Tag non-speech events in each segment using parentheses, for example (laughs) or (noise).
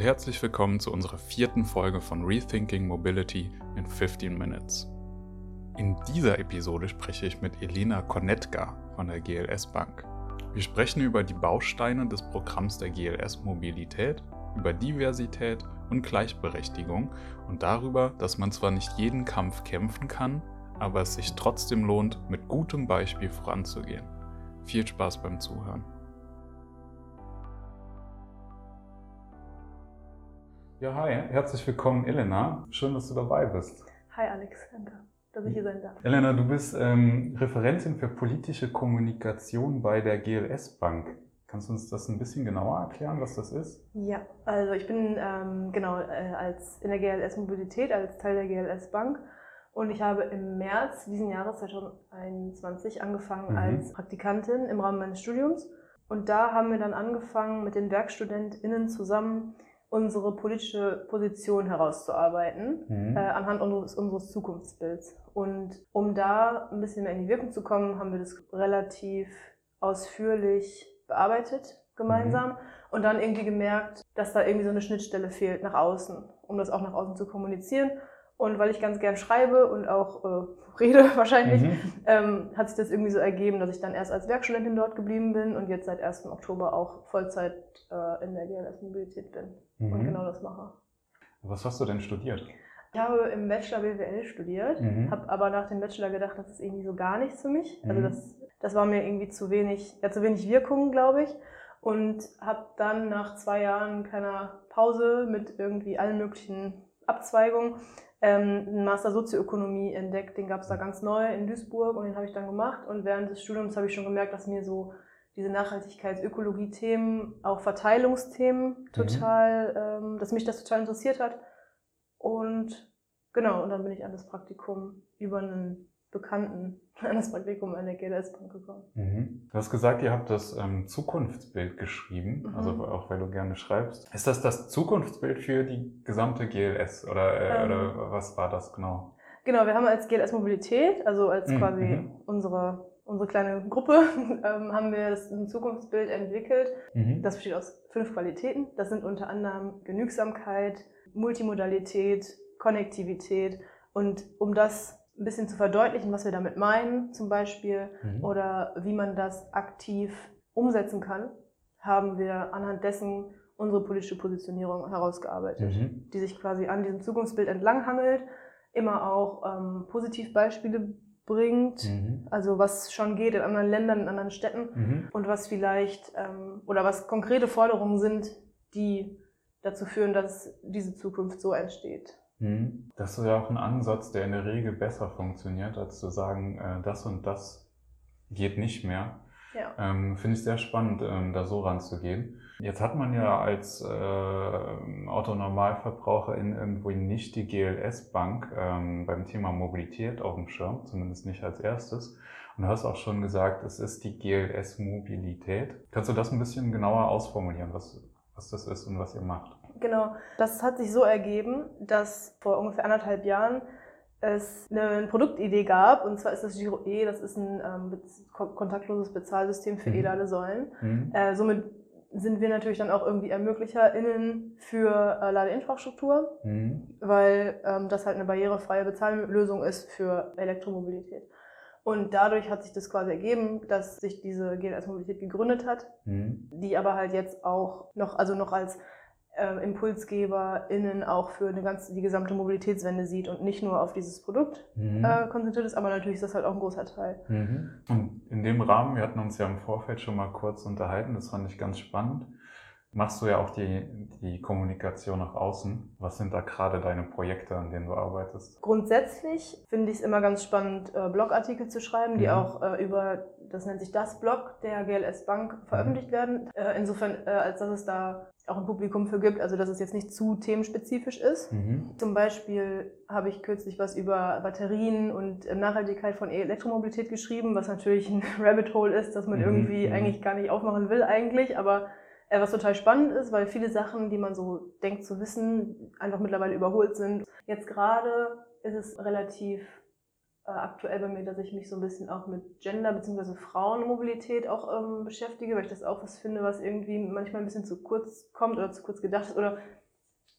und herzlich willkommen zu unserer vierten Folge von Rethinking Mobility in 15 Minutes. In dieser Episode spreche ich mit Elena Konetka von der GLS Bank. Wir sprechen über die Bausteine des Programms der GLS Mobilität, über Diversität und Gleichberechtigung und darüber, dass man zwar nicht jeden Kampf kämpfen kann, aber es sich trotzdem lohnt, mit gutem Beispiel voranzugehen. Viel Spaß beim Zuhören. Ja, hi, herzlich willkommen, Elena. Schön, dass du dabei bist. Hi, Alex, danke, dass ich hier sein darf. Elena, du bist ähm, Referentin für politische Kommunikation bei der GLS Bank. Kannst du uns das ein bisschen genauer erklären, was das ist? Ja, also ich bin ähm, genau äh, als in der GLS Mobilität als Teil der GLS Bank und ich habe im März diesen Jahres 2021 angefangen mhm. als Praktikantin im Rahmen meines Studiums und da haben wir dann angefangen mit den WerkstudentInnen zusammen unsere politische Position herauszuarbeiten mhm. äh, anhand unseres, unseres Zukunftsbilds. Und um da ein bisschen mehr in die Wirkung zu kommen, haben wir das relativ ausführlich bearbeitet gemeinsam mhm. und dann irgendwie gemerkt, dass da irgendwie so eine Schnittstelle fehlt nach außen, um das auch nach außen zu kommunizieren. Und weil ich ganz gern schreibe und auch äh, rede (laughs) wahrscheinlich, mhm. ähm, hat sich das irgendwie so ergeben, dass ich dann erst als Werkstudentin dort geblieben bin und jetzt seit 1. Oktober auch Vollzeit äh, in der GLS Mobilität bin mhm. und genau das mache. Was hast du denn studiert? Ich habe im Bachelor BWL studiert, mhm. habe aber nach dem Bachelor gedacht, das ist irgendwie so gar nichts für mich. Also mhm. das, das war mir irgendwie zu wenig, ja, zu wenig Wirkung, glaube ich. Und habe dann nach zwei Jahren keiner Pause mit irgendwie allen möglichen Abzweigungen ähm, einen Master Sozioökonomie entdeckt. Den gab es da ganz neu in Duisburg und den habe ich dann gemacht. Und während des Studiums habe ich schon gemerkt, dass mir so diese Nachhaltigkeits-Ökologie-Themen, auch Verteilungsthemen mhm. total, mhm. ähm, dass mich das total interessiert hat. Und genau, und dann bin ich an das Praktikum über einen Bekannten an das Praktikum an der GLS Bank gekommen. Mhm. Du hast gesagt, ihr habt das ähm, Zukunftsbild geschrieben, mhm. also auch weil du gerne schreibst. Ist das das Zukunftsbild für die gesamte GLS oder, äh, ähm, oder was war das genau? Genau, wir haben als GLS Mobilität, also als mhm. quasi mhm. unsere unsere kleine Gruppe (laughs) ähm, haben wir ein Zukunftsbild entwickelt. Mhm. Das besteht aus fünf Qualitäten. Das sind unter anderem Genügsamkeit, Multimodalität, Konnektivität. Und um das ein bisschen zu verdeutlichen, was wir damit meinen, zum Beispiel, mhm. oder wie man das aktiv umsetzen kann, haben wir anhand dessen unsere politische Positionierung herausgearbeitet, mhm. die sich quasi an diesem Zukunftsbild entlanghangelt, immer auch ähm, Positivbeispiele bringt, mhm. also was schon geht in anderen Ländern, in anderen Städten mhm. und was vielleicht ähm, oder was konkrete Forderungen sind, die dazu führen, dass diese Zukunft so entsteht. Mhm. Das ist ja auch ein Ansatz, der in der Regel besser funktioniert, als zu sagen, äh, das und das geht nicht mehr. Ja. Ähm, Finde ich sehr spannend, ähm, da so ranzugehen. Jetzt hat man ja als äh, Autonormalverbraucherin irgendwo nicht die GLS-Bank ähm, beim Thema Mobilität auf dem Schirm, zumindest nicht als erstes. Und du hast auch schon gesagt, es ist die GLS-Mobilität. Kannst du das ein bisschen genauer ausformulieren, was, was das ist und was ihr macht? Genau, das hat sich so ergeben, dass vor ungefähr anderthalb Jahren es eine Produktidee gab, und zwar ist das Giro E, das ist ein ähm, kontaktloses Bezahlsystem für mhm. e Säulen. Mhm. Äh, somit sind wir natürlich dann auch irgendwie ErmöglicherInnen für äh, Ladeinfrastruktur, mhm. weil ähm, das halt eine barrierefreie Bezahllösung ist für Elektromobilität. Und dadurch hat sich das quasi ergeben, dass sich diese GLS Mobilität gegründet hat, mhm. die aber halt jetzt auch noch, also noch als äh, ImpulsgeberInnen auch für eine ganze, die gesamte Mobilitätswende sieht und nicht nur auf dieses Produkt mhm. äh, konzentriert ist, aber natürlich ist das halt auch ein großer Teil. Mhm. Und in dem Rahmen, wir hatten uns ja im Vorfeld schon mal kurz unterhalten, das fand ich ganz spannend, machst du ja auch die, die Kommunikation nach außen. Was sind da gerade deine Projekte, an denen du arbeitest? Grundsätzlich finde ich es immer ganz spannend, äh, Blogartikel zu schreiben, die mhm. auch äh, über, das nennt sich das Blog der GLS Bank, veröffentlicht mhm. werden. Äh, insofern, äh, als dass es da auch ein Publikum für gibt, also dass es jetzt nicht zu themenspezifisch ist. Mhm. Zum Beispiel habe ich kürzlich was über Batterien und Nachhaltigkeit von Elektromobilität geschrieben, was natürlich ein (laughs) Rabbit Hole ist, das man mhm. irgendwie mhm. eigentlich gar nicht aufmachen will eigentlich, aber äh, was total spannend ist, weil viele Sachen, die man so denkt zu wissen, einfach mittlerweile überholt sind. Jetzt gerade ist es relativ äh, aktuell bei mir, dass ich mich so ein bisschen auch mit Gender- bzw. Frauenmobilität auch ähm, beschäftige, weil ich das auch was finde, was irgendwie manchmal ein bisschen zu kurz kommt oder zu kurz gedacht ist oder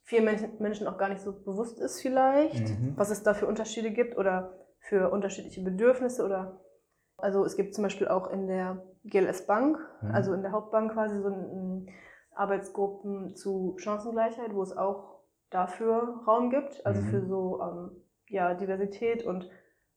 vielen Menschen auch gar nicht so bewusst ist vielleicht, mhm. was es da für Unterschiede gibt oder für unterschiedliche Bedürfnisse oder also es gibt zum Beispiel auch in der GLS Bank, mhm. also in der Hauptbank quasi so ein, Arbeitsgruppen zu Chancengleichheit, wo es auch dafür Raum gibt, also mhm. für so ähm, ja, Diversität und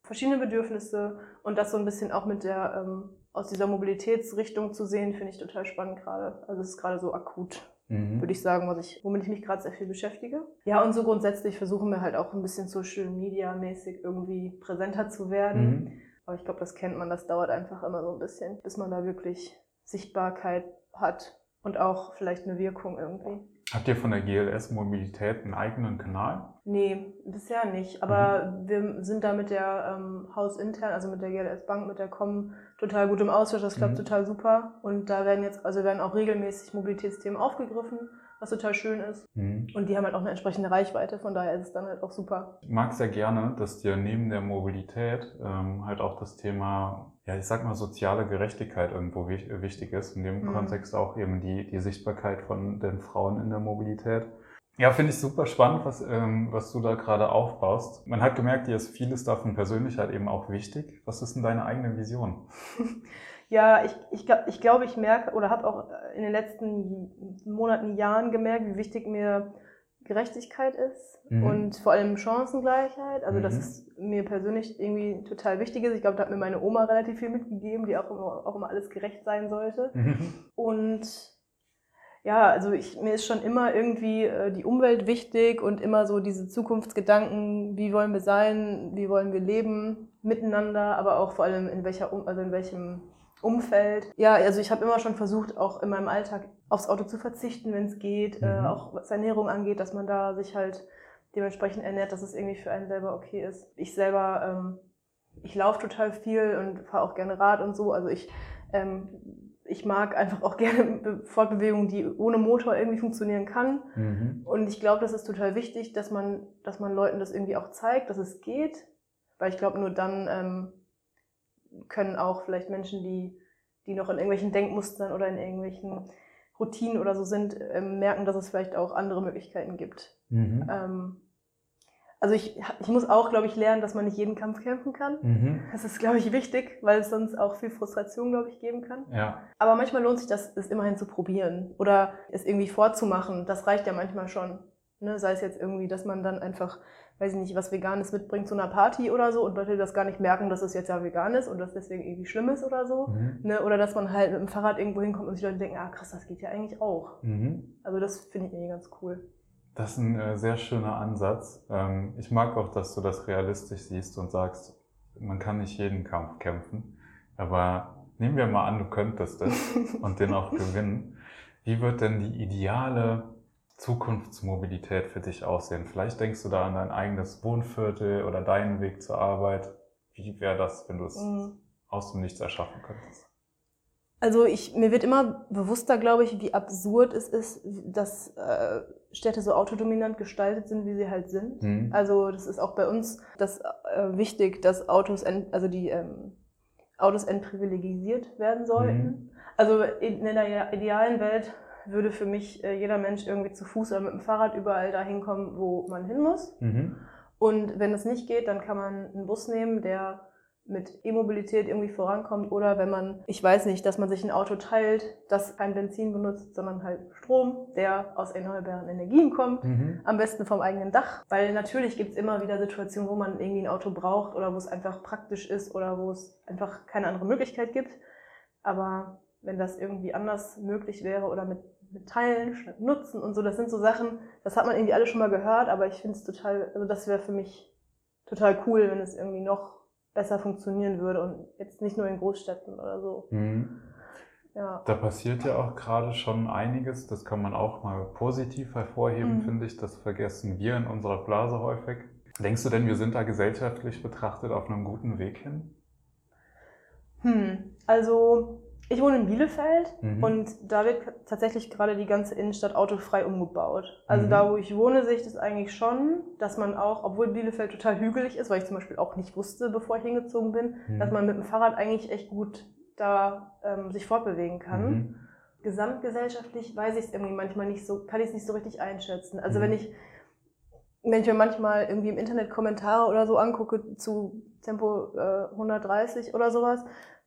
verschiedene Bedürfnisse und das so ein bisschen auch mit der ähm, aus dieser Mobilitätsrichtung zu sehen, finde ich total spannend gerade. Also es ist gerade so akut, mhm. würde ich sagen, was ich, womit ich mich gerade sehr viel beschäftige. Ja, und so grundsätzlich versuchen wir halt auch ein bisschen Social Media mäßig irgendwie präsenter zu werden. Mhm. Aber ich glaube, das kennt man, das dauert einfach immer so ein bisschen, bis man da wirklich Sichtbarkeit hat und auch vielleicht eine Wirkung irgendwie. Habt ihr von der GLS Mobilität einen eigenen Kanal? Nee, bisher nicht. Aber mhm. wir sind da mit der ähm, Hausintern, also mit der GLS Bank, mit der Com total gut im Austausch. Das klappt mhm. total super. Und da werden jetzt, also werden auch regelmäßig Mobilitätsthemen aufgegriffen was total schön ist. Mhm. Und die haben halt auch eine entsprechende Reichweite, von daher ist es dann halt auch super. Ich mag sehr gerne, dass dir neben der Mobilität ähm, halt auch das Thema, ja, ich sag mal, soziale Gerechtigkeit irgendwo wichtig ist. In dem mhm. Kontext auch eben die, die Sichtbarkeit von den Frauen in der Mobilität. Ja, finde ich super spannend, was, ähm, was du da gerade aufbaust. Man hat gemerkt, dir ist vieles davon persönlich halt eben auch wichtig. Was ist denn deine eigene Vision? (laughs) Ja, ich, ich, ich glaube, ich merke oder habe auch in den letzten Monaten, Jahren gemerkt, wie wichtig mir Gerechtigkeit ist mhm. und vor allem Chancengleichheit. Also, mhm. dass es mir persönlich irgendwie total wichtig ist. Ich glaube, da hat mir meine Oma relativ viel mitgegeben, die auch immer, auch immer alles gerecht sein sollte. Mhm. Und ja, also ich, mir ist schon immer irgendwie äh, die Umwelt wichtig und immer so diese Zukunftsgedanken, wie wollen wir sein, wie wollen wir leben miteinander, aber auch vor allem in welcher, also in welchem Umfeld. Ja, also ich habe immer schon versucht, auch in meinem Alltag aufs Auto zu verzichten, wenn es geht, äh, mhm. äh, auch was Ernährung angeht, dass man da sich halt dementsprechend ernährt, dass es irgendwie für einen selber okay ist. Ich selber, ähm, ich laufe total viel und fahre auch gerne Rad und so. Also ich, ähm, ich mag einfach auch (laughs) gerne Fortbewegungen, die ohne Motor irgendwie funktionieren kann. Mhm. Und ich glaube, das ist total wichtig, dass man, dass man Leuten das irgendwie auch zeigt, dass es geht. Weil ich glaube, nur dann ähm, können auch vielleicht Menschen, die, die noch in irgendwelchen Denkmustern oder in irgendwelchen Routinen oder so sind, ähm, merken, dass es vielleicht auch andere Möglichkeiten gibt. Mhm. Ähm, also ich, ich muss auch, glaube ich, lernen, dass man nicht jeden Kampf kämpfen kann. Mhm. Das ist, glaube ich, wichtig, weil es sonst auch viel Frustration, glaube ich, geben kann. Ja. Aber manchmal lohnt sich das, es immerhin zu probieren oder es irgendwie vorzumachen. Das reicht ja manchmal schon. Ne? Sei es jetzt irgendwie, dass man dann einfach weiß ich nicht, was Veganes mitbringt zu einer Party oder so und Leute das gar nicht merken, dass es jetzt ja vegan ist und dass deswegen irgendwie schlimm ist oder so. Mhm. Ne? Oder dass man halt mit dem Fahrrad irgendwo hinkommt und sich Leute denken, ah krass, das geht ja eigentlich auch. Mhm. Also das finde ich irgendwie ganz cool. Das ist ein äh, sehr schöner Ansatz. Ähm, ich mag auch, dass du das realistisch siehst und sagst, man kann nicht jeden Kampf kämpfen. Aber nehmen wir mal an, du könntest es (laughs) und den auch gewinnen. Wie wird denn die ideale Zukunftsmobilität für dich aussehen? Vielleicht denkst du da an dein eigenes Wohnviertel oder deinen Weg zur Arbeit. Wie wäre das, wenn du es mhm. aus dem Nichts erschaffen könntest? Also ich, mir wird immer bewusster, glaube ich, wie absurd es ist, dass äh, Städte so autodominant gestaltet sind, wie sie halt sind. Mhm. Also das ist auch bei uns das äh, wichtig, dass Autos, ent, also die ähm, Autos entprivilegisiert werden sollten. Mhm. Also in, der idealen Welt würde für mich äh, jeder Mensch irgendwie zu Fuß oder mit dem Fahrrad überall dahin kommen, wo man hin muss. Mhm. Und wenn es nicht geht, dann kann man einen Bus nehmen, der mit E-Mobilität irgendwie vorankommt oder wenn man, ich weiß nicht, dass man sich ein Auto teilt, das kein Benzin benutzt, sondern halt Strom, der aus erneuerbaren Energien kommt, mhm. am besten vom eigenen Dach. Weil natürlich gibt es immer wieder Situationen, wo man irgendwie ein Auto braucht oder wo es einfach praktisch ist oder wo es einfach keine andere Möglichkeit gibt. Aber wenn das irgendwie anders möglich wäre oder mit mit Teilen statt Nutzen und so. Das sind so Sachen, das hat man irgendwie alle schon mal gehört, aber ich finde es total, also das wäre für mich total cool, wenn es irgendwie noch besser funktionieren würde und jetzt nicht nur in Großstädten oder so. Mhm. Ja. Da passiert ja auch gerade schon einiges, das kann man auch mal positiv hervorheben, mhm. finde ich. Das vergessen wir in unserer Blase häufig. Denkst du denn, wir sind da gesellschaftlich betrachtet auf einem guten Weg hin? Hm, also ich wohne in Bielefeld mhm. und da wird tatsächlich gerade die ganze Innenstadt autofrei umgebaut. Also mhm. da, wo ich wohne, sehe ich das eigentlich schon, dass man auch, obwohl Bielefeld total hügelig ist, weil ich zum Beispiel auch nicht wusste, bevor ich hingezogen bin, mhm. dass man mit dem Fahrrad eigentlich echt gut da ähm, sich fortbewegen kann. Mhm. gesamtgesellschaftlich weiß ich es irgendwie manchmal nicht so, kann ich es nicht so richtig einschätzen. Also mhm. wenn ich wenn ich mir manchmal irgendwie im Internet Kommentare oder so angucke zu Tempo äh, 130 oder sowas,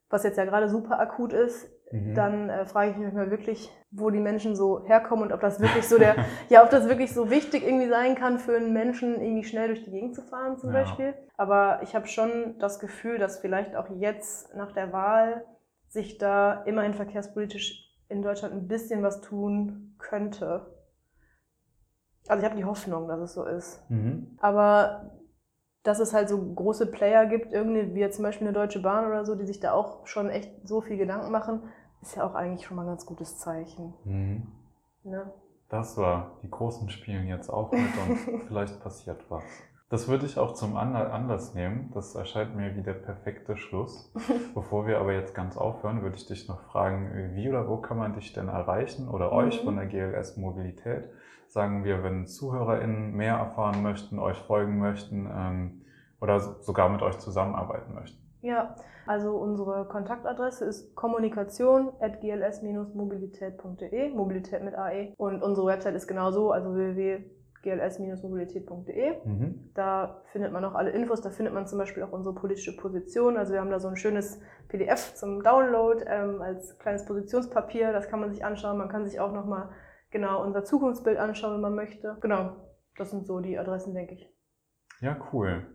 was jetzt ja gerade super akut ist, mhm. dann äh, frage ich mich mal wirklich, wo die Menschen so herkommen und ob das wirklich so der, (laughs) ja, ob das wirklich so wichtig irgendwie sein kann für einen Menschen, irgendwie schnell durch die Gegend zu fahren zum ja. Beispiel. Aber ich habe schon das Gefühl, dass vielleicht auch jetzt nach der Wahl sich da immerhin verkehrspolitisch in Deutschland ein bisschen was tun könnte. Also ich habe die Hoffnung, dass es so ist. Mhm. Aber dass es halt so große Player gibt, irgendwie wie jetzt zum Beispiel eine Deutsche Bahn oder so, die sich da auch schon echt so viel Gedanken machen, ist ja auch eigentlich schon mal ein ganz gutes Zeichen. Mhm. Ne? Das war, die Großen spielen jetzt auch mit und (laughs) vielleicht passiert was. Das würde ich auch zum Anlass nehmen. Das erscheint mir wie der perfekte Schluss. (laughs) Bevor wir aber jetzt ganz aufhören, würde ich dich noch fragen, wie oder wo kann man dich denn erreichen oder mhm. euch von der GLS Mobilität? Sagen wir, wenn ZuhörerInnen mehr erfahren möchten, euch folgen möchten ähm, oder sogar mit euch zusammenarbeiten möchten. Ja, also unsere Kontaktadresse ist kommunikation.gls-mobilität.de, Mobilität mit AE. Und unsere Website ist genauso, also www gls-mobilität.de. Mhm. Da findet man auch alle Infos, da findet man zum Beispiel auch unsere politische Position. Also wir haben da so ein schönes PDF zum Download ähm, als kleines Positionspapier, das kann man sich anschauen. Man kann sich auch nochmal genau unser Zukunftsbild anschauen, wenn man möchte. Genau, das sind so die Adressen, denke ich. Ja, cool.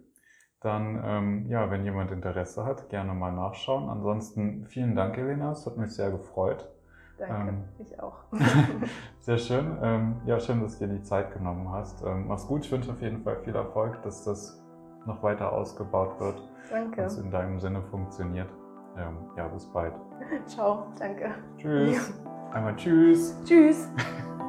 Dann, ähm, ja, wenn jemand Interesse hat, gerne mal nachschauen. Ansonsten vielen Dank, Elena, es hat mich sehr gefreut. Danke, ähm, ich auch. (laughs) (laughs) sehr schön. Ähm, ja, schön, dass du dir die Zeit genommen hast. Ähm, mach's gut. Ich wünsche auf jeden Fall viel Erfolg, dass das noch weiter ausgebaut wird. Danke. Dass es in deinem Sinne funktioniert. Ähm, ja, bis bald. Ciao, danke. Tschüss. (laughs) Einmal tschüss. Tschüss. (laughs)